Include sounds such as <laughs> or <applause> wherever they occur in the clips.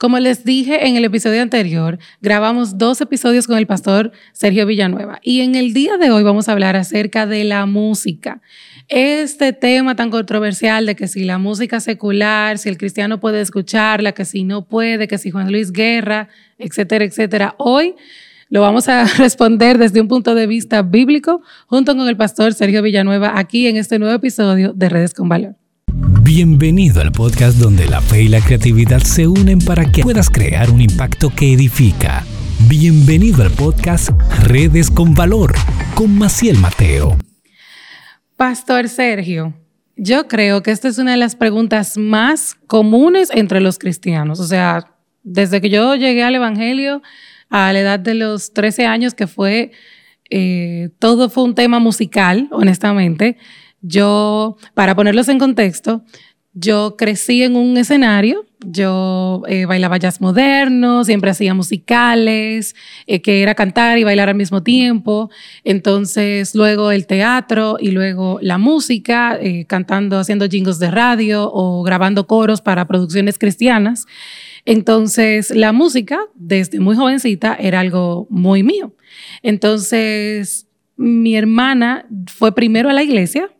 Como les dije en el episodio anterior, grabamos dos episodios con el pastor Sergio Villanueva y en el día de hoy vamos a hablar acerca de la música. Este tema tan controversial de que si la música secular, si el cristiano puede escucharla, que si no puede, que si Juan Luis Guerra, etcétera, etcétera. Hoy lo vamos a <laughs> responder desde un punto de vista bíblico junto con el pastor Sergio Villanueva aquí en este nuevo episodio de Redes con Valor. Bienvenido al podcast donde la fe y la creatividad se unen para que puedas crear un impacto que edifica. Bienvenido al podcast Redes con Valor con Maciel Mateo. Pastor Sergio, yo creo que esta es una de las preguntas más comunes entre los cristianos. O sea, desde que yo llegué al Evangelio a la edad de los 13 años, que fue, eh, todo fue un tema musical, honestamente. Yo, para ponerlos en contexto, yo crecí en un escenario, yo eh, bailaba jazz moderno, siempre hacía musicales, eh, que era cantar y bailar al mismo tiempo. Entonces, luego el teatro y luego la música, eh, cantando, haciendo jingles de radio o grabando coros para producciones cristianas. Entonces, la música, desde muy jovencita, era algo muy mío. Entonces, mi hermana fue primero a la iglesia,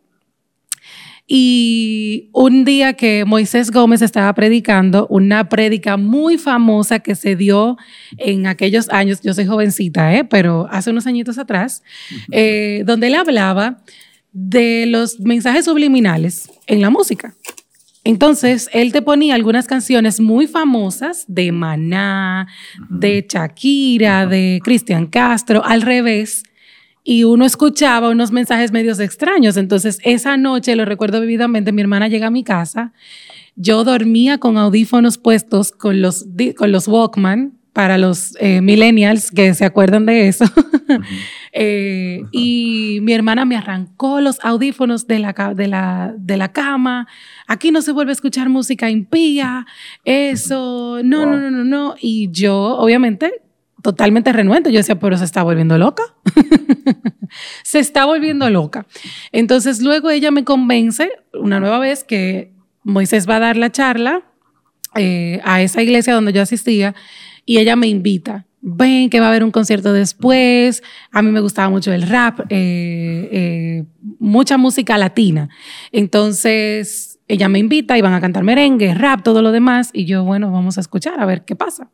y un día que Moisés Gómez estaba predicando, una prédica muy famosa que se dio en aquellos años, yo soy jovencita, ¿eh? pero hace unos añitos atrás, eh, donde él hablaba de los mensajes subliminales en la música. Entonces, él te ponía algunas canciones muy famosas de Maná, de Shakira, de Cristian Castro, al revés, y uno escuchaba unos mensajes medios extraños. Entonces, esa noche, lo recuerdo vividamente, mi hermana llega a mi casa, yo dormía con audífonos puestos con los, con los Walkman para los eh, millennials que se acuerdan de eso. <laughs> Eh, y mi hermana me arrancó los audífonos de la, de, la, de la cama. Aquí no se vuelve a escuchar música impía. Eso, no, no, no, no, no. Y yo, obviamente, totalmente renuente. Yo decía, pero se está volviendo loca. <laughs> se está volviendo loca. Entonces luego ella me convence una nueva vez que Moisés va a dar la charla eh, a esa iglesia donde yo asistía y ella me invita. Ven que va a haber un concierto después. A mí me gustaba mucho el rap, eh, eh, mucha música latina. Entonces ella me invita y van a cantar merengue, rap, todo lo demás. Y yo, bueno, vamos a escuchar a ver qué pasa.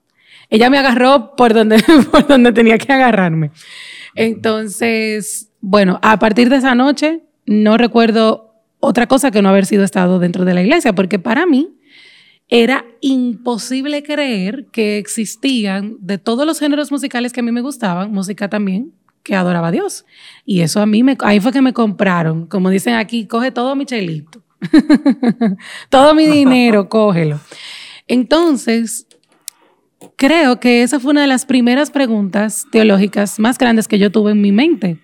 Ella me agarró por donde, <laughs> por donde tenía que agarrarme. Entonces, bueno, a partir de esa noche no recuerdo otra cosa que no haber sido estado dentro de la iglesia, porque para mí era imposible creer que existían de todos los géneros musicales que a mí me gustaban, música también, que adoraba a Dios. Y eso a mí, me, ahí fue que me compraron, como dicen aquí, coge todo mi chelito, <laughs> todo mi <laughs> dinero, cógelo. Entonces, creo que esa fue una de las primeras preguntas teológicas más grandes que yo tuve en mi mente.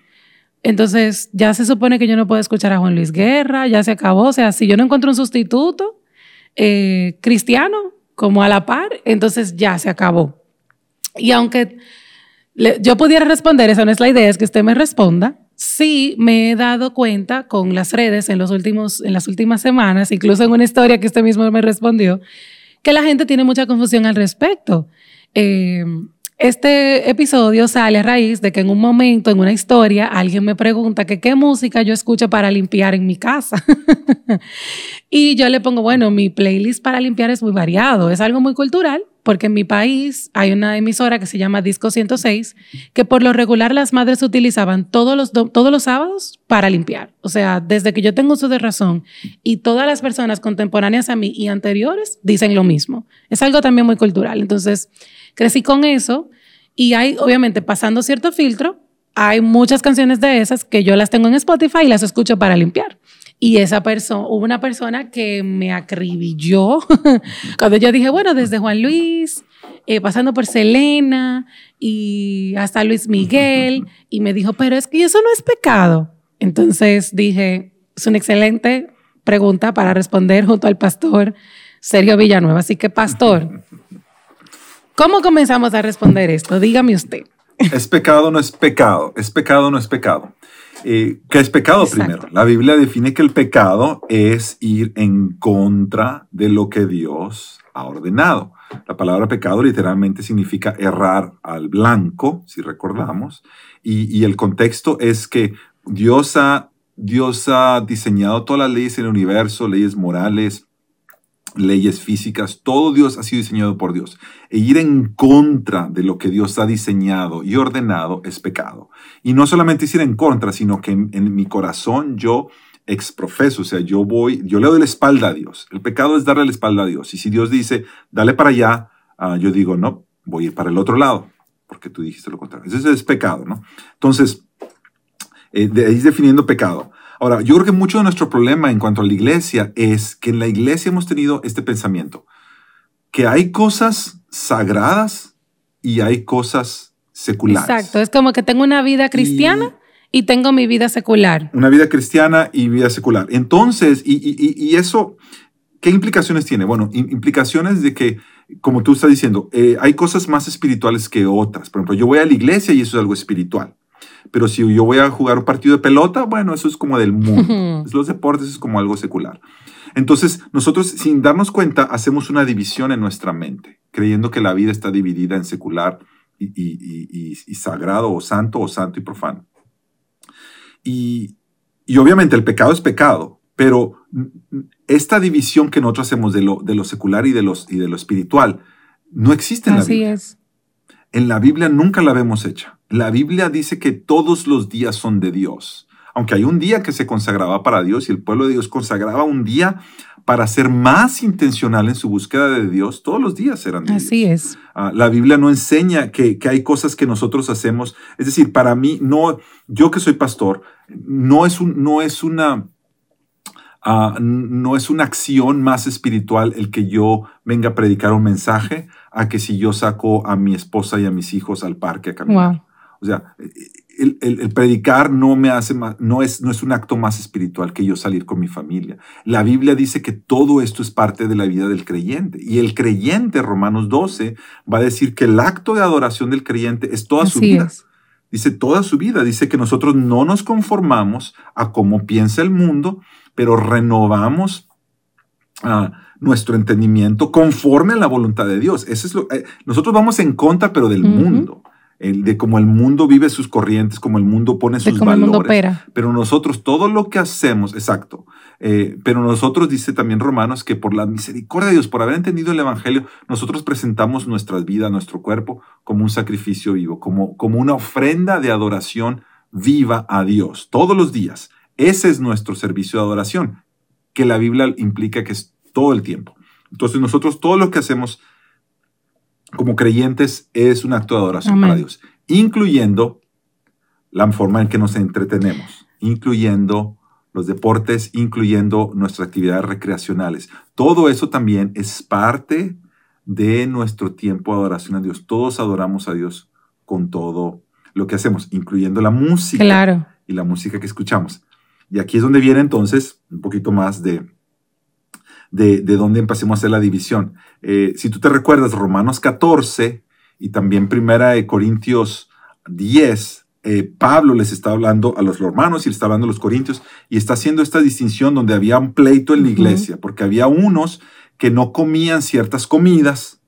Entonces, ya se supone que yo no puedo escuchar a Juan Luis Guerra, ya se acabó. O sea, si yo no encuentro un sustituto eh, cristiano como a la par, entonces ya se acabó. Y aunque yo pudiera responder, esa no es la idea, es que usted me responda. Sí, me he dado cuenta con las redes en, los últimos, en las últimas semanas, incluso en una historia que usted mismo me respondió, que la gente tiene mucha confusión al respecto. Eh, este episodio sale a raíz de que en un momento, en una historia, alguien me pregunta que qué música yo escucho para limpiar en mi casa. <laughs> y yo le pongo, bueno, mi playlist para limpiar es muy variado, es algo muy cultural, porque en mi país hay una emisora que se llama Disco 106, que por lo regular las madres utilizaban todos los, todos los sábados para limpiar. O sea, desde que yo tengo uso de razón y todas las personas contemporáneas a mí y anteriores dicen lo mismo. Es algo también muy cultural. Entonces, crecí con eso y hay, obviamente, pasando cierto filtro, hay muchas canciones de esas que yo las tengo en Spotify y las escucho para limpiar. Y esa persona, hubo una persona que me acribilló <laughs> cuando yo dije, bueno, desde Juan Luis, eh, pasando por Selena y hasta Luis Miguel, y me dijo, pero es que eso no es pecado. Entonces dije, es una excelente pregunta para responder junto al pastor Sergio Villanueva. Así que, pastor, ¿Cómo comenzamos a responder esto? Dígame usted. Es pecado, no es pecado. Es pecado, no es pecado. Eh, ¿Qué es pecado primero? La Biblia define que el pecado es ir en contra de lo que Dios ha ordenado. La palabra pecado literalmente significa errar al blanco, si recordamos, y, y el contexto es que Dios ha, Dios ha diseñado todas las leyes en el universo, leyes morales, leyes físicas, todo Dios ha sido diseñado por Dios. E ir en contra de lo que Dios ha diseñado y ordenado es pecado. Y no solamente ir en contra, sino que en, mi corazón yo exprofeso, o sea, yo voy, yo le doy la espalda a Dios. El pecado es darle la espalda a Dios. Y si Dios dice, dale para allá, ah, yo digo, no, voy a ir para el otro lado, porque tú dijiste lo contrario. Ese es pecado, ¿no? Entonces, eh, ahí definiendo pecado. Ahora, yo creo que mucho de nuestro problema en cuanto a la iglesia es que en la iglesia hemos tenido este pensamiento, que hay cosas sagradas y hay cosas seculares. Exacto, es como que tengo una vida cristiana y, tengo mi vida secular. Una vida cristiana y vida secular. Entonces, y, eso, ¿qué implicaciones tiene? Bueno, implicaciones de que, como tú estás diciendo, eh, hay cosas más espirituales que otras. Por ejemplo, yo voy a la iglesia y eso es algo espiritual. Pero si yo voy a jugar un partido de pelota, bueno, eso es como del mundo. Los deportes es como algo secular. Entonces, nosotros sin darnos cuenta hacemos una división en nuestra mente, creyendo que la vida está dividida en secular y, sagrado o santo o santo y profano. Y, obviamente el pecado es pecado, pero esta división que nosotros hacemos de lo, de lo secular y de, los, y de lo espiritual no existe en la Biblia. Así es. En la Biblia nunca la vemos hecha. La Biblia dice que todos los días son de Dios. Aunque hay un día que se consagraba para Dios y el pueblo de Dios consagraba un día para ser más intencional en su búsqueda de Dios, todos los días eran de Así es. Ah, la Biblia no enseña que, hay cosas que nosotros hacemos. Es decir, para mí, no, yo que soy pastor, no es, un, no es una Ah, no es una acción más espiritual el que yo venga a predicar un mensaje a que si yo saco a mi esposa y a mis hijos al parque a caminar. O sea, el, predicar no me hace no es, no es un acto más espiritual que yo salir con mi familia. La Biblia dice que todo esto es parte de la vida del creyente. Y el creyente, Romanos 12, va a decir que el acto de adoración del creyente es toda su vida. Dice toda su vida. Dice que nosotros no nos conformamos a cómo piensa el mundo, pero renovamos ah, nuestro entendimiento conforme a la voluntad de Dios. Eso es lo, eh, nosotros vamos en contra, pero del mundo. El, de cómo el mundo vive sus corrientes, cómo el mundo pone sus valores. El mundo opera. Pero nosotros, todo lo que hacemos, exacto. Eh, pero nosotros, dice también Romanos, que por la misericordia de Dios, por haber entendido el Evangelio, nosotros presentamos nuestras vidas, nuestro cuerpo, como un sacrificio vivo, como, como una ofrenda de adoración viva a Dios, todos los días. Ese es nuestro servicio de adoración, que la Biblia implica que es todo el tiempo. Entonces nosotros todo lo que hacemos como creyentes es un acto de adoración para Dios, incluyendo la forma en que nos entretenemos, incluyendo los deportes, incluyendo nuestras actividades recreacionales. Todo eso también es parte de nuestro tiempo de adoración a Dios. Todos adoramos a Dios con todo lo que hacemos, incluyendo la música y la música que escuchamos. Y aquí es donde viene entonces un poquito más de, de, de dónde empecemos a hacer la división. Eh, si tú te recuerdas, Romanos 14 y también Primera de Corintios 10, eh, Pablo les está hablando a los romanos y les está hablando a los corintios y está haciendo esta distinción donde había un pleito en la iglesia, porque había unos que no comían ciertas comidas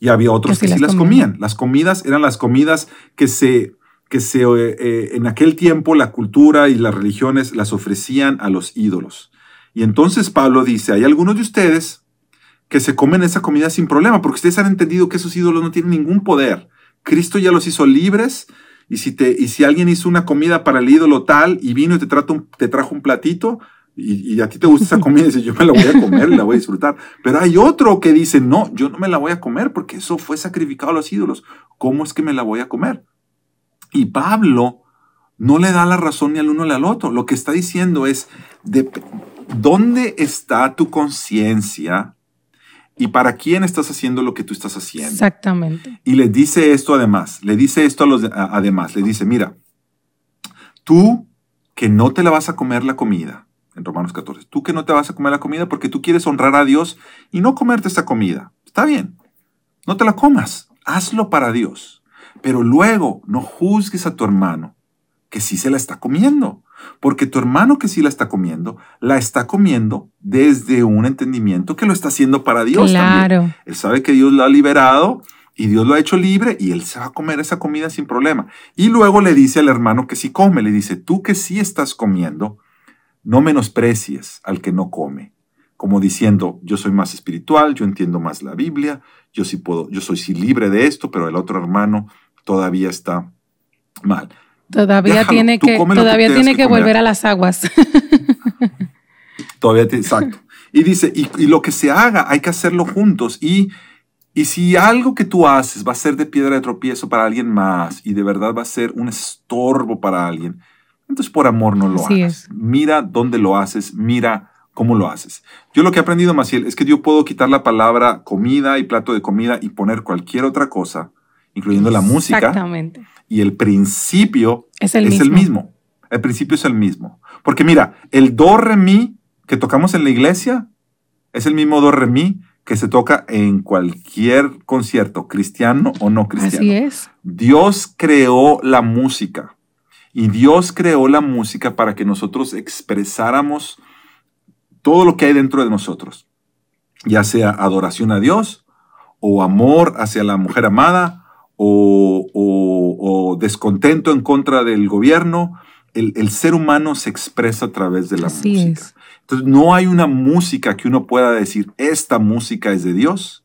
y había otros que, sí, las comían. Las comidas eran las comidas que se que se, eh, en aquel tiempo la cultura y las religiones las ofrecían a los ídolos. Y entonces Pablo dice, hay algunos de ustedes que se comen esa comida sin problema, porque ustedes han entendido que esos ídolos no tienen ningún poder. Cristo ya los hizo libres y si, te, y si alguien hizo una comida para el ídolo tal y vino y te, te trajo un platito y, a ti te gusta esa <laughs> comida y dices, yo me la voy a comer y la voy a disfrutar. Pero hay otro que dice, no, yo no me la voy a comer porque eso fue sacrificado a los ídolos. ¿Cómo es que me la voy a comer? Y Pablo no le da la razón ni al uno ni al otro. Lo que está diciendo es, de, ¿dónde está tu conciencia y para quién estás haciendo lo que tú estás haciendo? Exactamente. Y le dice esto además, le dice esto a los además, le dice, mira, tú que no te la vas a comer la comida, en Romanos 14, tú que no te vas a comer la comida porque tú quieres honrar a Dios y no comerte esta comida. Está bien, no te la comas, hazlo para Dios. Pero luego no juzgues a tu hermano, que sí se la está comiendo. Porque tu hermano que sí la está comiendo, la está comiendo desde un entendimiento que lo está haciendo para Dios Claro. también. Él sabe que Dios lo ha liberado y Dios lo ha hecho libre y él se va a comer esa comida sin problema. Y luego le dice al hermano que sí come, le dice, tú que sí estás comiendo, no menosprecies al que no come. Como diciendo, yo soy más espiritual, yo entiendo más la Biblia, yo sí puedo, yo soy sí libre de esto, pero el otro hermano todavía está mal. Todavía Déjalo, tiene que, todavía tiene que volver a las aguas. <laughs> Todavía te, exacto. Y dice, y, y lo que se haga, hay que hacerlo juntos. Y, y si algo que tú haces va a ser de piedra de tropiezo para alguien más y de verdad va a ser un estorbo para alguien, entonces por amor no lo Así hagas. es. Mira dónde lo haces, mira cómo lo haces. Yo lo que he aprendido, Maciel, es que yo puedo quitar la palabra comida y plato de comida y poner cualquier otra cosa, incluyendo la música, Exactamente. y el principio Es el es mismo. el mismo. El principio es el mismo. Porque mira, el do re mi que tocamos en la iglesia es el mismo do re mi que se toca en cualquier concierto, cristiano o no cristiano. Así es. Dios creó la música y Dios creó la música para que nosotros expresáramos todo lo que hay dentro de nosotros, ya sea adoración a Dios o amor hacia la mujer amada o, o- o descontento en contra del gobierno. El, el ser humano se expresa a través de la Así música. es. Entonces no hay una música que uno pueda decir, esta música es de Dios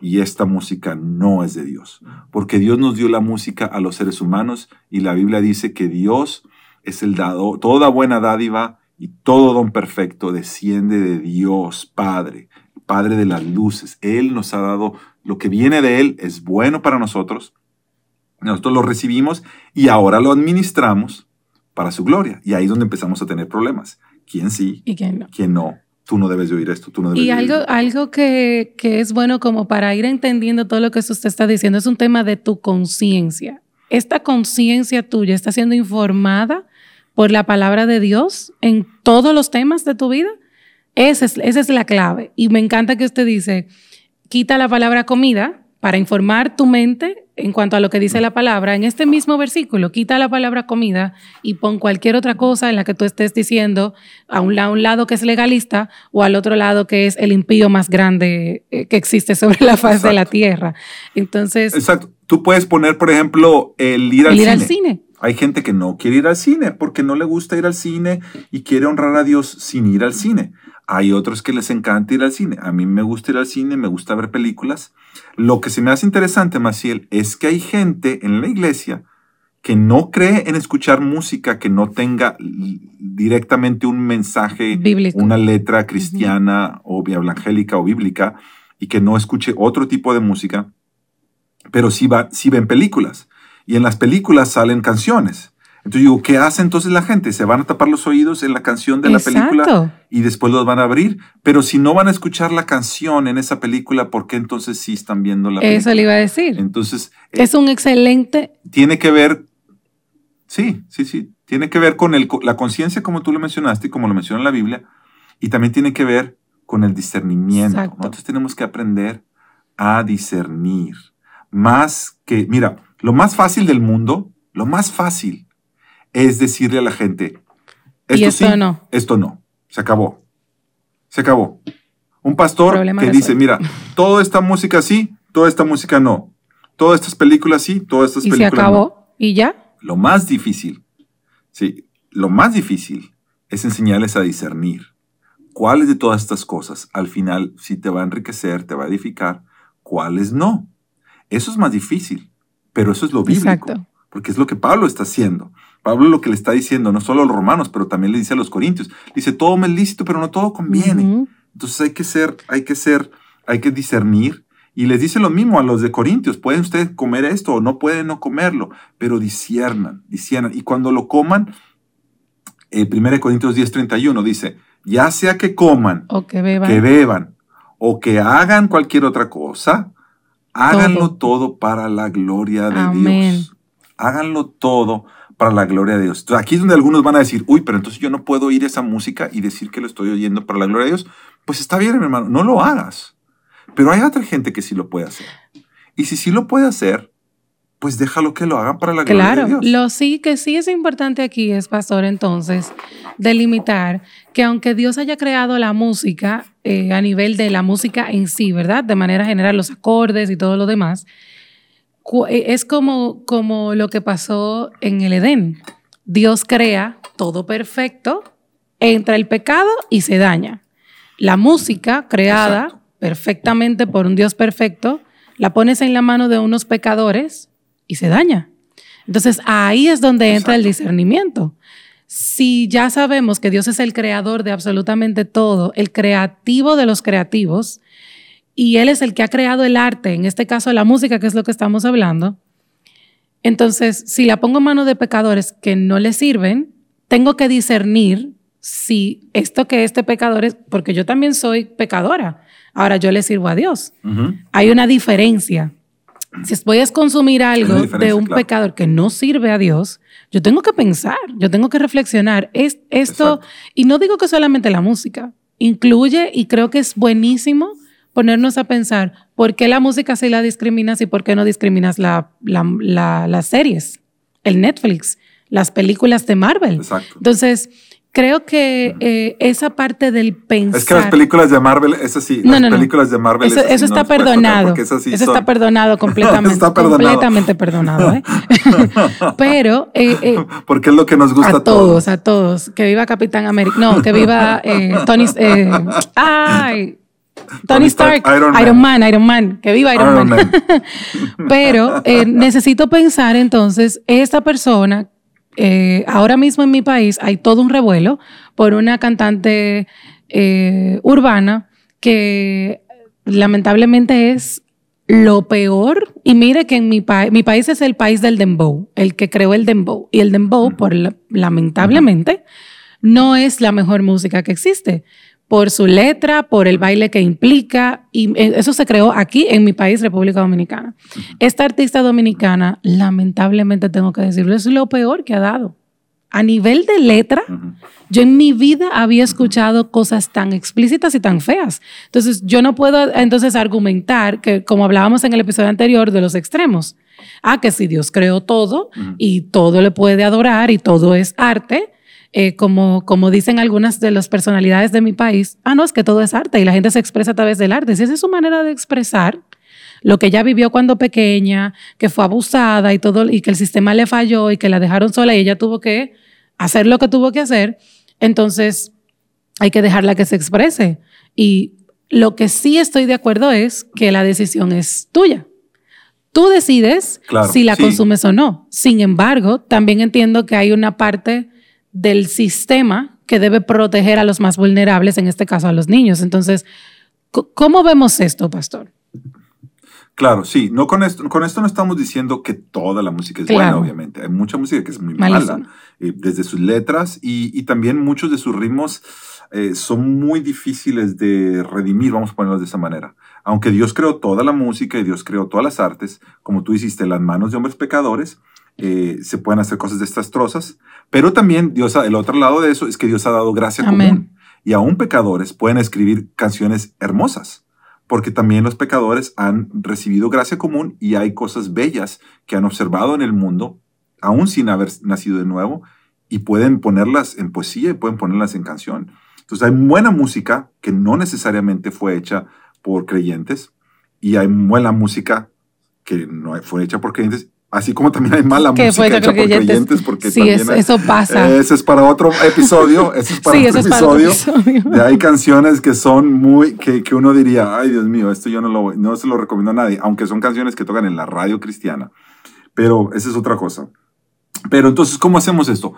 y esta música no es de Dios. Porque Dios nos dio la música a los seres humanos y la Biblia dice que Dios es el dado, toda buena dádiva y todo don perfecto desciende de Dios, Padre, Padre de las luces. Él nos ha dado lo que viene de Él, es bueno para nosotros. Nosotros lo recibimos y ahora lo administramos para su gloria. Y ahí es donde empezamos a tener problemas. ¿Quién sí? Y que no. ¿Quién no? Tú no debes de oír esto, tú no debes Y de oír algo, algo que, que es bueno como para ir entendiendo todo lo que usted está diciendo es un tema de tu conciencia. Esta conciencia tuya está siendo informada por la palabra de Dios en todos los temas de tu vida. Esa es, esa es la clave. Y me encanta que usted dice, quita la palabra comida para informar tu mente en cuanto a lo que dice la palabra. En este mismo versículo, quita la palabra comida y pon cualquier otra cosa en la que tú estés diciendo a un, la- a un lado que es legalista o al otro lado que es el impío más grande eh, que existe sobre la faz de la tierra. Entonces, Exacto. Tú puedes poner, por ejemplo, el ir al el ir cine. al cine. Hay gente que no quiere ir al cine porque no le gusta ir al cine y quiere honrar a Dios sin ir al cine. Hay otros que les encanta ir al cine. A mí me gusta ir al cine, me gusta ver películas. Lo que se me hace interesante, Maciel, es que hay gente en la iglesia que no cree en escuchar música que no tenga directamente un mensaje, Bíblico. una letra cristiana o evangélica o bíblica y que no escuche otro tipo de música, pero sí, va, sí ven películas. Y en las películas salen canciones. Entonces digo, ¿qué hace entonces la gente? Se van a tapar los oídos en la canción de la película Exacto. y después los van a abrir. Pero si no van a escuchar la canción en esa película, ¿por qué entonces sí están viendo la película? Eso le iba a decir. Entonces, eh, Es un excelente tiene que ver, sí, sí, sí, tiene que ver con el, la conciencia como tú lo mencionaste y como lo menciona la Biblia, y también tiene que ver con el discernimiento. Exacto. Nosotros tenemos que aprender a discernir. Más que, mira, lo más fácil del mundo, lo más fácil es decirle a la gente, Y esto, esto sí, no. esto no, se acabó, se acabó. Un pastor Problema que dice, mira, toda esta música sí, toda esta música no. Todas estas películas sí, todas estas y se películas no. acabó y ya. Lo más difícil, sí, lo más difícil es enseñarles a discernir cuáles de todas estas cosas al final sí te va a enriquecer, te va a edificar, cuáles no. Eso es más difícil, pero eso es lo bíblico, Exacto. porque es lo que Pablo está haciendo. Pablo lo que le está diciendo, no solo a los romanos, pero también le dice a los corintios, dice, todo me es lícito, pero no todo conviene. Entonces hay que ser, hay que ser, hay que discernir. Y les dice lo mismo a los de Corintios, pueden ustedes comer esto o no pueden no comerlo, pero disciernan, disciernan. Y cuando lo coman, eh, 1 Corintios 10:31 dice, ya sea que coman, O que beban. que beban o que hagan cualquier otra cosa, háganlo todo, para la gloria de Amén. Dios. Háganlo todo para la gloria de Dios. Entonces, aquí es donde algunos van a decir, uy, pero entonces yo no puedo oír esa música y decir que lo estoy oyendo para la gloria de Dios. Pues está bien, hermano, no lo hagas. Pero hay otra gente que sí lo puede hacer. Y si sí lo puede hacer, pues déjalo que lo hagan para la gloria Claro, de Dios. lo sí que sí es importante aquí es, pastor, entonces, delimitar que aunque Dios haya creado la música eh, a nivel de la música en sí, ¿verdad? De manera general, los acordes y todo lo demás, es como, como lo que pasó en el Edén. Dios crea todo perfecto, entra el pecado y se daña. La música creada Exacto. perfectamente por un Dios perfecto, la pones en la mano de unos pecadores y se daña. Entonces ahí es donde entra el discernimiento. Si ya sabemos que Dios es el creador de absolutamente todo, el creativo de los creativos, y Él es el que ha creado el arte, en este caso la música, que es lo que estamos hablando, entonces si la pongo en manos de pecadores que no le sirven, tengo que discernir si esto que este pecador es, porque yo también soy pecadora, ahora yo le sirvo a Dios. Hay una diferencia. Si voy a consumir algo de un claro. pecador que no sirve a Dios, yo tengo que pensar, yo tengo que reflexionar. Es, esto, Exacto. y no digo que solamente la música, incluye, y creo que es buenísimo ponernos a pensar por qué la música sí la discriminas y por qué no discriminas la, la- la- las series, el Netflix, las películas de Marvel. Exacto. Entonces, creo que eh, esa parte del pensar... Es que las películas de Marvel, esas sí, No, las no, no. películas de Marvel. Eso, eso está perdonado. eso son- está perdonado completamente. Está perdonado. Completamente perdonado. ¿eh? <laughs> Pero eh, eh, Porque es lo que nos gusta a todos, a todos. Que viva Capitán América. No, que viva eh, Tony. eh, ay. Tony Stark, Iron Man. Iron Man, Iron Man, que viva Iron, Iron Man. Man. <laughs> Pero eh, necesito pensar entonces, esta persona, eh, ahora mismo en mi país hay todo un revuelo por una cantante eh, urbana que lamentablemente es lo peor. Y mire que en mi país, mi país es el país del dembow, el que creó el dembow. Y el dembow, por la- lamentablemente, no es la mejor música que existe. Por su letra, por el baile que implica, y eh, eso se creó aquí en mi país, República Dominicana. Esta artista dominicana, lamentablemente tengo que decirlo, es lo peor que ha dado. A nivel de letra, yo en mi vida había escuchado cosas tan explícitas y tan feas. Entonces, yo no puedo entonces argumentar que, como hablábamos en el episodio anterior, de los extremos. Ah, que si Dios creó todo y todo le puede adorar y todo es arte, eh, como, como dicen algunas de las personalidades de mi país, ah, no, es que todo es arte y la gente se expresa a través del arte. Si esa es su manera de expresar, lo que ella vivió cuando pequeña, que fue abusada y todo, y que el sistema le falló y que la dejaron sola y ella tuvo que hacer lo que tuvo que hacer, entonces hay que dejarla que se exprese. Y lo que sí estoy de acuerdo es que la decisión es tuya. Tú decides Claro, si la sí. consumes o no. Sin embargo, también entiendo que hay una parte del sistema que debe proteger a los más vulnerables, en este caso a los niños. Entonces, ¿cómo vemos esto, pastor? Claro, sí. No con esto, con esto no estamos diciendo que toda la música es Claro. buena, obviamente. Hay mucha música que es muy mala, eh, desde sus letras y, y también muchos de sus ritmos eh, son muy difíciles de redimir, vamos a ponerlos de esa manera. Aunque Dios creó toda la música y Dios creó todas las artes, como tú hiciste, las manos de hombres pecadores, eh, se pueden hacer cosas desastrosas, pero también Dios, el otro lado de eso es que Dios ha dado gracia Amén. común. Y aún pecadores pueden escribir canciones hermosas porque también los pecadores han recibido gracia común y hay cosas bellas que han observado en el mundo, aún sin haber nacido de nuevo, y pueden ponerlas en poesía y pueden ponerlas en canción. Entonces hay buena música que no necesariamente fue hecha por creyentes y hay buena música que no fue hecha por creyentes, así como también hay mala Que música fue hecha por creyentes. creyentes porque Sí, también eso, hay- eso pasa. ese es para otro episodio, <laughs> ese es para sí, otro eso es para episodio. episodio. Ya hay canciones que son muy, que, que uno diría, ay Dios mío, esto yo no, lo, no se lo recomiendo a nadie, aunque son canciones que tocan en la radio cristiana. Pero esa es otra cosa. Pero entonces, ¿cómo hacemos esto?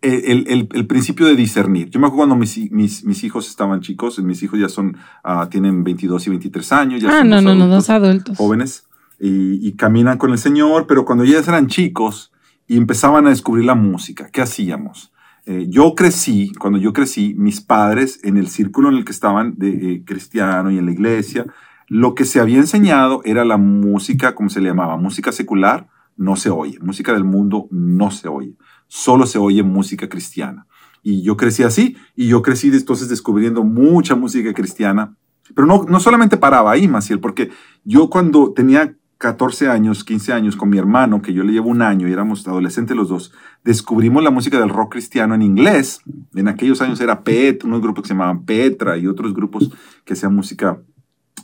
El, el- el- principio de discernir. Yo me acuerdo cuando mis, mis, mis hijos estaban chicos, mis hijos ya son, ah, tienen 22 y 23 años. Ya Ah, son no, no, no, dos adultos. jóvenes y, y caminan con el Señor, pero cuando ellos eran chicos y empezaban a descubrir la música, ¿qué hacíamos? Eh, yo crecí, cuando yo crecí, mis padres en el círculo en el que estaban de eh, cristiano y en la iglesia, lo que se había enseñado era la música, como se le llamaba, música secular, no se oye, música del mundo no se oye, solo se oye música cristiana. Y yo crecí así, y yo crecí entonces descubriendo mucha música cristiana, pero no, no solamente paraba ahí, Maciel, porque yo cuando tenía 14 años, 15 años, con mi hermano, que yo le llevo un año y éramos adolescentes los dos, descubrimos la música del rock cristiano en inglés. En aquellos años era Pet, unos grupos que se llamaban Petra y otros grupos que hacían música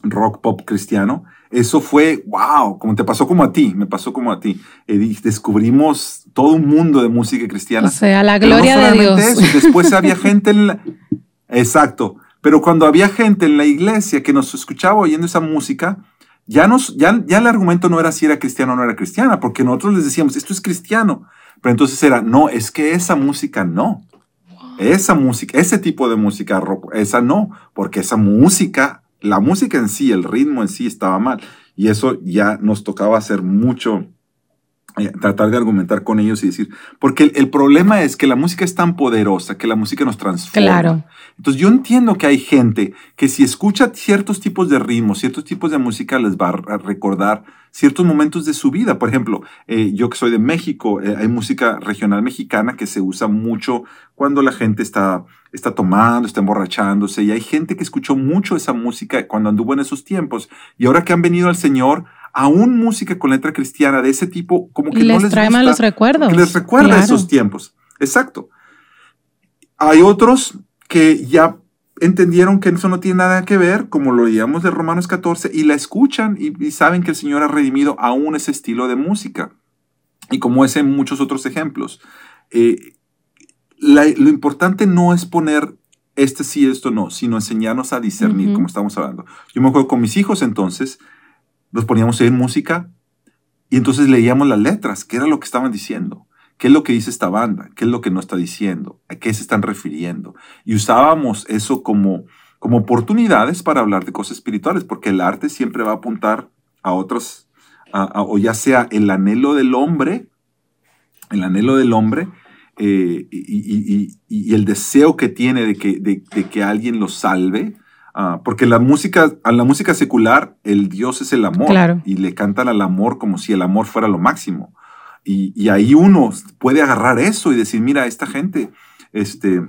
rock pop cristiano. Eso fue, wow, como te pasó como a ti, me pasó como a ti. descubrimos todo un mundo de música cristiana. O sea, la gloria de Dios. después <laughs> había gente en la... Exacto. Pero cuando había gente en la iglesia que nos escuchaba oyendo esa música, ya, nos, ya, ya el argumento no era si era cristiano o no era cristiana, porque nosotros les decíamos, esto es cristiano. Pero entonces era, no, es que esa música no. Esa música, ese tipo de música, esa no, porque esa música, la música en sí, el ritmo en sí estaba mal. Y eso ya nos tocaba hacer mucho, eh, tratar de argumentar con ellos y decir, porque el, problema es que la música es tan poderosa que la música nos transforma. Claro. Entonces yo entiendo que hay gente que si escucha ciertos tipos de ritmos, ciertos tipos de música les va a recordar ciertos momentos de su vida. Por ejemplo, eh, yo que soy de México, eh, hay música regional mexicana que se usa mucho cuando la gente está, está tomando, está emborrachándose y hay gente que escuchó mucho esa música cuando anduvo en esos tiempos y ahora que han venido al Señor, aún música con letra cristiana de ese tipo, como que no les trae gusta, los recuerdos. Que les recuerda esos tiempos. Exacto. Hay otros que ya entendieron que eso no tiene nada que ver, como lo leíamos de Romanos 14, y la escuchan y, saben que el Señor ha redimido aún ese estilo de música. Y como es en muchos otros ejemplos. Eh, lo importante no es poner este sí, esto no, sino enseñarnos a discernir, como estamos hablando. Yo me acuerdo con mis hijos entonces, nos poníamos a oír música y entonces leíamos las letras, qué era lo que estaban diciendo, qué es lo que dice esta banda, qué es lo que no está diciendo, a qué se están refiriendo. Y usábamos eso como, como oportunidades para hablar de cosas espirituales, porque el arte siempre va a apuntar a otros, o ya sea el anhelo del hombre, el anhelo del hombre, eh, y, el deseo que tiene de que, de que alguien lo salve, Ah, porque la música, a la música secular, el Dios es el amor. Y le cantan al amor como si el amor fuera lo máximo. Y, ahí uno puede agarrar eso y decir, mira, esta gente, este,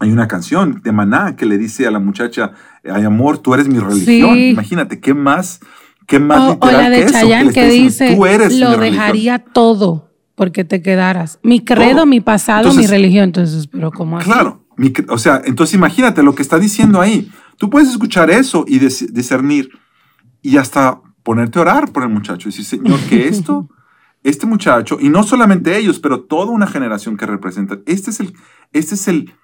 hay una canción de Maná que le dice a la muchacha, hay amor, tú eres mi religión. Imagínate, ¿qué más? ¿Qué más literal o la de que, que, dice, lo dejaría todo porque te quedaras. Mi credo, mi pasado, mi religión. Entonces, pero ¿cómo así? Claro o sea, entonces imagínate lo que está diciendo ahí. Tú puedes escuchar eso y discernir y hasta ponerte a orar por el muchacho y decir, Señor, que esto, <laughs> este muchacho, y no solamente ellos, pero toda una generación que representa, este es el, este es el,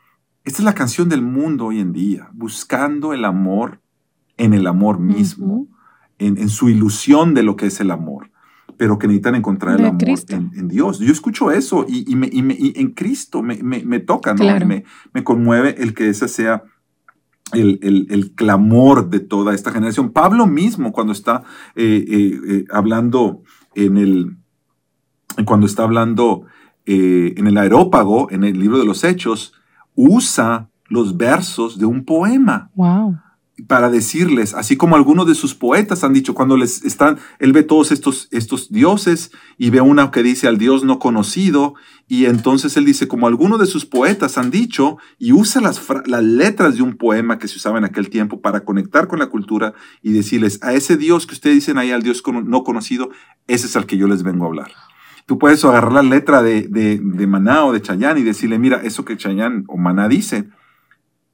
esta es la canción del mundo hoy en día, buscando el amor en el amor mismo, en, su ilusión de lo que es el amor pero que necesitan encontrar el amor en, Dios. Yo escucho eso y, en Cristo me, toca, ¿no? Me, conmueve el que ese sea el, clamor de toda esta generación. Pablo mismo, cuando está eh, eh, eh, hablando en el, cuando está hablando en el aerópago, en el libro de los Hechos, usa los versos de un poema. Wow para decirles, así como algunos de sus poetas han dicho, cuando les están, él ve todos estos, estos dioses y ve una que dice al Dios no conocido, y entonces él dice, como algunos de sus poetas han dicho, y usa las, las letras de un poema que se usaba en aquel tiempo para conectar con la cultura y decirles, a ese Dios que ustedes dicen ahí, al Dios no conocido, ese es al que yo les vengo a hablar. Tú puedes agarrar la letra de, de, de Maná o de Chayán y decirle, mira, eso que Chayán o Maná dice,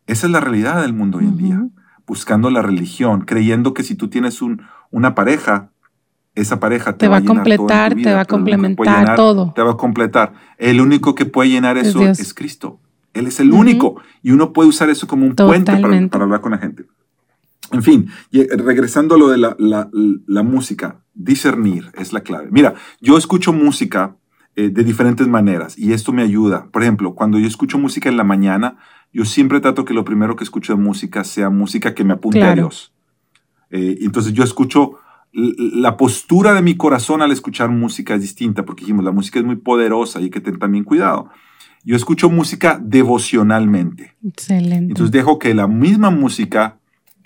esa es la realidad del mundo hoy en día buscando la religión, creyendo que si tú tienes un, una pareja, esa pareja te, va, a completar, te va a complementar todo. Te va a completar. El único que puede llenar eso es, Cristo. Él es el único. Y uno puede usar eso como un puente para, hablar con la gente. En fin, regresando a lo de la, la, música, discernir es la clave. Mira, yo escucho música eh, de diferentes maneras y esto me ayuda. Por ejemplo, cuando yo escucho música en la mañana, yo siempre trato que lo primero que escucho de música sea música que me apunte a Dios. Eh, entonces yo escucho, la postura de mi corazón al escuchar música es distinta, porque dijimos, la música es muy poderosa y hay que tener también cuidado. Yo escucho música devocionalmente. Excelente. Entonces dejo que la misma música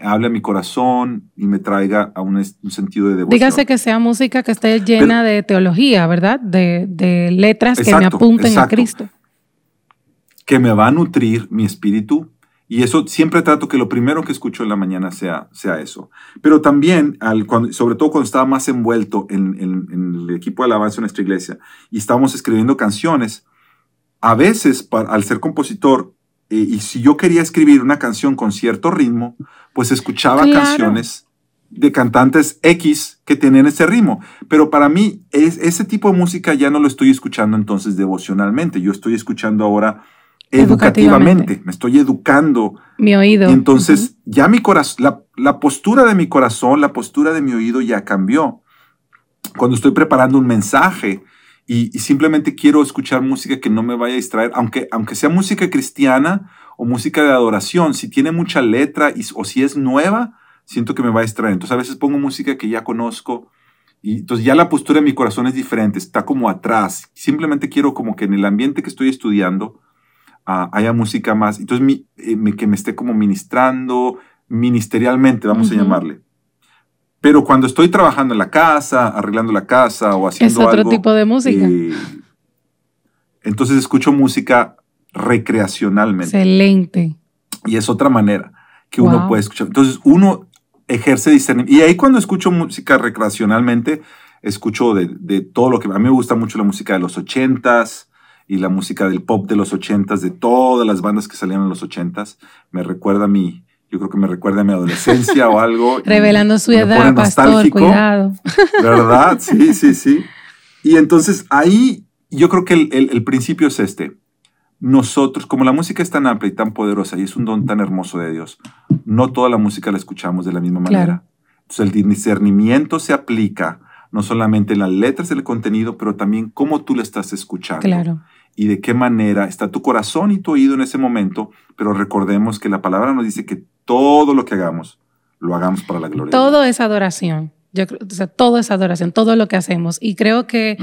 hable a mi corazón y me traiga a un, sentido de devoción. Dígase que sea música que esté llena de teología, ¿verdad? De, letras que me apunten a Cristo que me va a nutrir mi espíritu Y eso siempre trato que lo primero que escucho en la mañana sea, sea eso. Pero también, al, cuando, sobre todo cuando estaba más envuelto en, en, el equipo de alabanza en nuestra iglesia y estábamos escribiendo canciones, a veces al ser compositor, y si yo quería escribir una canción con cierto ritmo, pues escuchaba canciones de cantantes X que tienen ese ritmo. Pero para mí, es, ese tipo de música ya no lo estoy escuchando entonces devocionalmente. Yo estoy escuchando ahora educativamente, me estoy educando. Mi oído. entonces, ya mi corazón, la, postura de mi corazón, la postura de mi oído ya cambió. Cuando estoy preparando un mensaje y, simplemente quiero escuchar música que no me vaya a distraer, aunque, aunque sea música cristiana o música de adoración, si tiene mucha letra y, o si es nueva, siento que me va a distraer. Entonces, a veces pongo música que ya conozco. Y entonces ya la postura de mi corazón es diferente, está como atrás. Simplemente quiero como que en el ambiente que estoy estudiando, haya música más, entonces eh, que me esté como ministrando ministerialmente, vamos a llamarle. Pero cuando estoy trabajando en la casa, arreglando la casa o haciendo es otro tipo de música. Eh, entonces escucho música recreacionalmente. Excelente. Y es otra manera que uno puede escuchar. Entonces uno ejerce discernimiento. Y ahí cuando escucho música recreacionalmente, escucho de, de, todo lo que... A mí me gusta mucho la música de los ochentas, y la música del pop de los ochentas, de todas las bandas que salían en los ochentas, me recuerda a mi, yo creo que me recuerda a mi adolescencia o algo. Revelando su edad, pastor, cuidado. ¿Verdad? <laughs> Sí, sí, sí. Y entonces ahí yo creo que el, principio es este. Nosotros, como la música es tan amplia y tan poderosa y es un don tan hermoso de Dios, no toda la música la escuchamos de la misma manera. Entonces el discernimiento se aplica no solamente en las letras del contenido, pero también cómo tú le estás escuchando. Claro y de qué manera está tu corazón y tu oído en ese momento, pero recordemos que la palabra nos dice que todo lo que hagamos, lo hagamos para la gloria. Todo es adoración. Yo creo, o sea, todo es adoración, todo lo que hacemos. Y creo que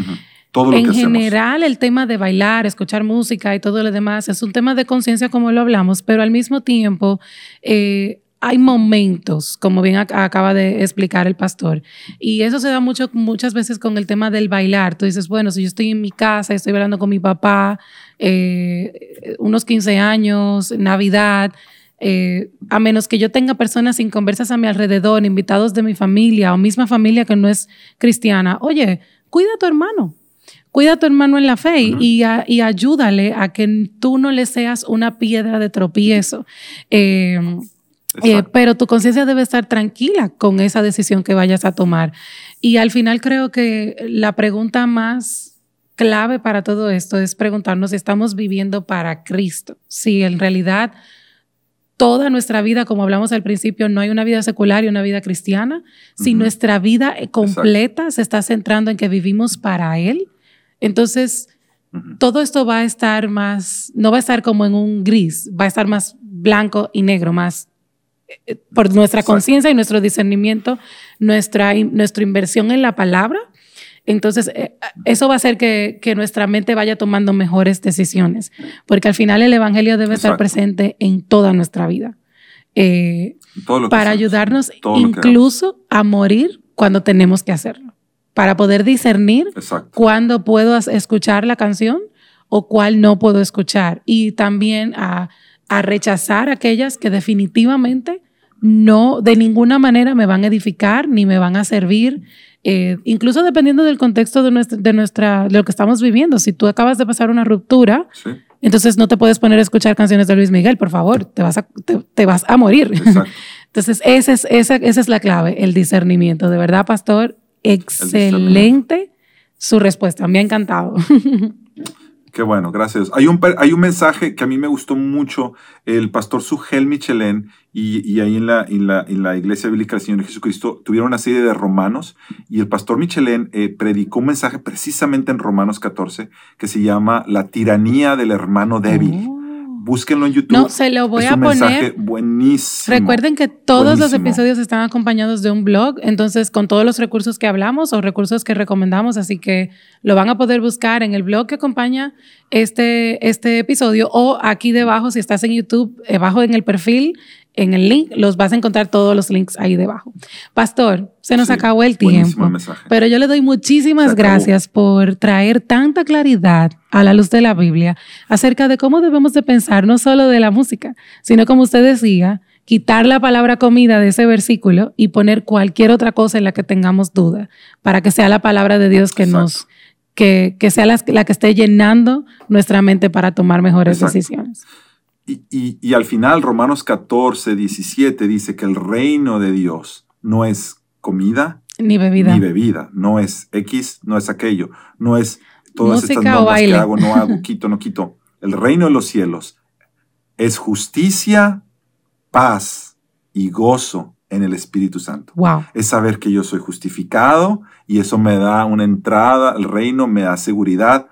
todo lo en general el tema de bailar, escuchar música y todo lo demás es un tema de conciencia como lo hablamos, pero al mismo tiempo eh, hay momentos, como bien acaba de explicar el pastor, y eso se da mucho, muchas veces con el tema del bailar. Tú dices, bueno, si yo estoy en mi casa, estoy bailando con mi papá, eh, unos 15 años, Navidad, eh, a menos que yo tenga personas sin conversas a mi alrededor, invitados de mi familia o misma familia que no es cristiana, oye, cuida a tu hermano, cuida a tu hermano en la fe y, y, ayúdale a que tú no le seas una piedra de tropiezo. Eh, eh, pero tu conciencia debe estar tranquila con esa decisión que vayas a tomar. Y al final creo que la pregunta más clave para todo esto es preguntarnos si estamos viviendo para Cristo, si en realidad toda nuestra vida, como hablamos al principio, no hay una vida secular y una vida cristiana, si nuestra vida completa se está centrando en que vivimos para Él, entonces todo esto va a estar más, no va a estar como en un gris, va a estar más blanco y negro, más eh, por nuestra conciencia y nuestro discernimiento, nuestra, nuestra inversión en la palabra, entonces eh, eso va a hacer que, nuestra mente vaya tomando mejores decisiones, porque al final el Evangelio debe estar presente en toda nuestra vida, eh, para ayudarnos incluso a morir cuando tenemos que hacerlo, para poder discernir cuándo puedo escuchar la canción o cuál no puedo escuchar, y también a a rechazar aquellas que definitivamente no, de ninguna manera me van a edificar ni me van a servir, eh, incluso dependiendo del contexto de, nuestra, de, nuestra, de lo que estamos viviendo. Si tú acabas de pasar una ruptura, entonces no te puedes poner a escuchar canciones de Luis Miguel, por favor, te vas a, te, vas a morir. <laughs> Entonces, esa es, esa, esa es la clave, el discernimiento. De verdad, pastor, excelente su respuesta. Me ha encantado. <laughs> Qué bueno, gracias. Hay un, hay un mensaje que a mí me gustó mucho, el pastor Sugel Michelén y, y ahí en la, en, la, en la Iglesia Bíblica del Señor Jesucristo tuvieron una serie de romanos y el pastor Michelén eh, predicó un mensaje precisamente en Romanos 14 que se llama La tiranía del hermano débil. Oh búsquenlo en YouTube. No, se lo voy es a un poner. Mensaje buenísimo. Recuerden que todos los episodios están acompañados de un blog, entonces con todos los recursos que hablamos o recursos que recomendamos, así que lo van a poder buscar en el blog que acompaña este, este episodio o aquí debajo, si estás en YouTube, debajo en el perfil, en el link, los vas a encontrar todos los links ahí debajo. Pastor, se nos Sí, acabó el tiempo, mensaje. pero yo le doy muchísimas gracias por traer tanta claridad a la luz de la Biblia acerca de cómo debemos de pensar no solo de la música, sino como usted decía, quitar la palabra comida de ese versículo y poner cualquier otra cosa en la que tengamos duda, para que sea la palabra de Dios que Exacto. nos que, que sea la, la que esté llenando nuestra mente para tomar mejores Exacto. decisiones. Y, y- y al final, Romanos 14, 17 dice que el reino de Dios no es comida Ni bebida. ni bebida, no es X, no es aquello, no es todas Música estas normas que hago, no hago, <laughs> quito, no quito. El reino de los cielos es justicia, paz y gozo en el Espíritu Santo. Wow. Es saber que yo soy justificado y eso me da una entrada al reino, me da seguridad,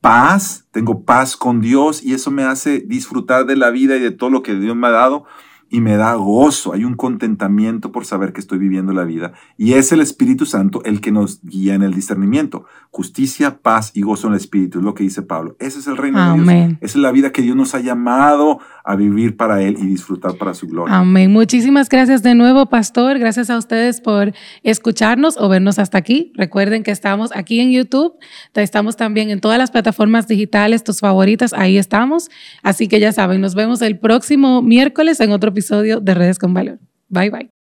paz, tengo paz con Dios y eso me hace disfrutar de la vida y de todo lo que Dios me ha dado y me da gozo, hay un contentamiento por saber que estoy viviendo la vida y es el Espíritu Santo el que nos guía en el discernimiento. Justicia, paz y gozo en el Espíritu, es lo que dice Pablo. Ese es el reino de Dios. Amén. Esa es la vida que Dios nos ha llamado a vivir para Él y disfrutar para su gloria. Amén. Muchísimas gracias de nuevo, Pastor. Gracias a ustedes por escucharnos o vernos hasta aquí. Recuerden que estamos aquí en YouTube. Estamos también en todas las plataformas digitales, tus favoritas. Ahí estamos. Así que ya saben, nos vemos el próximo miércoles en otro episodio de Redes con Valor. Bye bye.